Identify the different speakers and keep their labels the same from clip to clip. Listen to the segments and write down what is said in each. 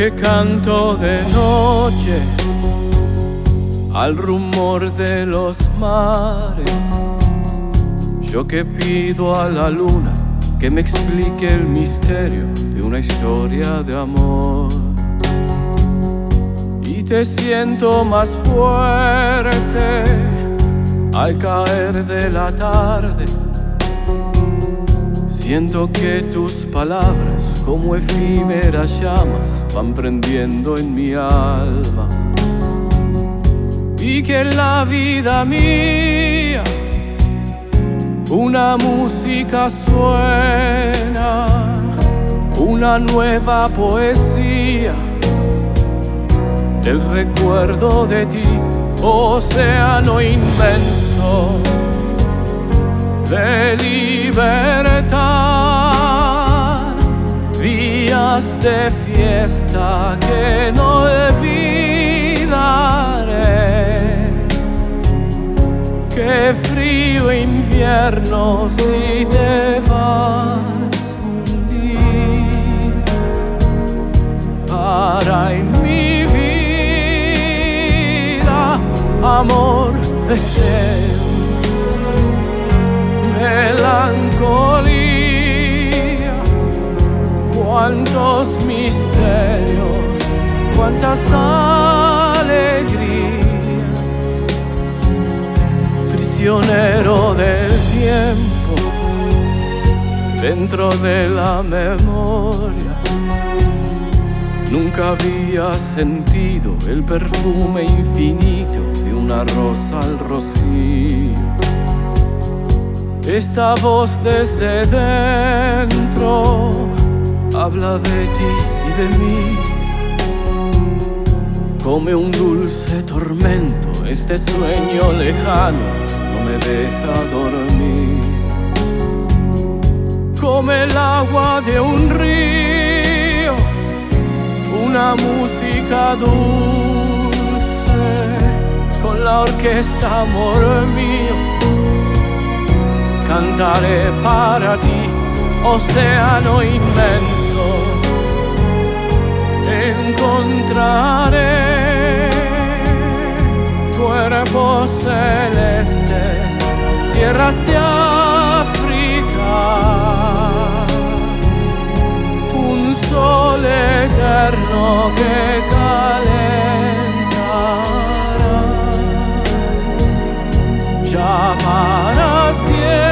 Speaker 1: que canto de noche al rumor de los mares. Yo que pido a la luna que me explique el misterio de una historia de amor. Y te siento más fuerte al caer de la tarde. Siento que tus palabras como efímeras llamas van prendiendo en mi alma. Y que la vida mía una música suena, una nueva poesía, el recuerdo de ti, océano inmenso de libertad, de fiesta que no olvidaré. Qué frío invierno si te vas un día para en mi vida amor, deseos, melancolía, cuántos cuántas alegrías, prisionero del tiempo, dentro de la memoria. Nunca había sentido el perfume infinito de una rosa al rocío. Esta voz desde dentro habla de ti y de mí. Come un dulce tormento, este sueño lejano no me deja dormir. Come el agua de un río, una música dulce, con la orquesta amor mío. Cantaré para ti, océano inmenso encontraré tierras de África, un sol eterno que calentará, llamará siempre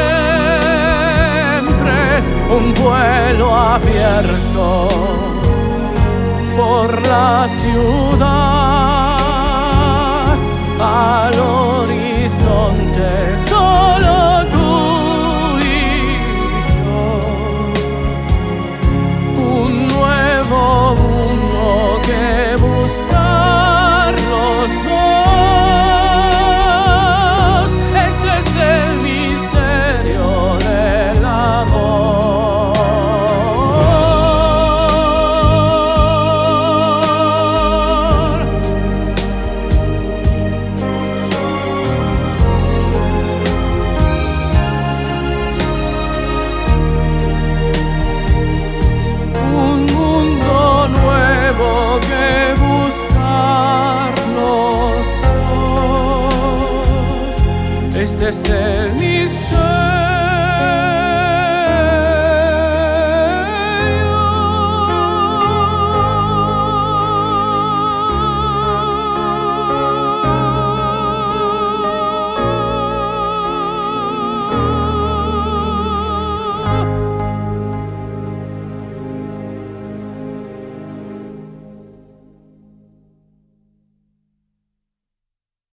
Speaker 1: un vuelo abierto por la ciudad. A acontecer.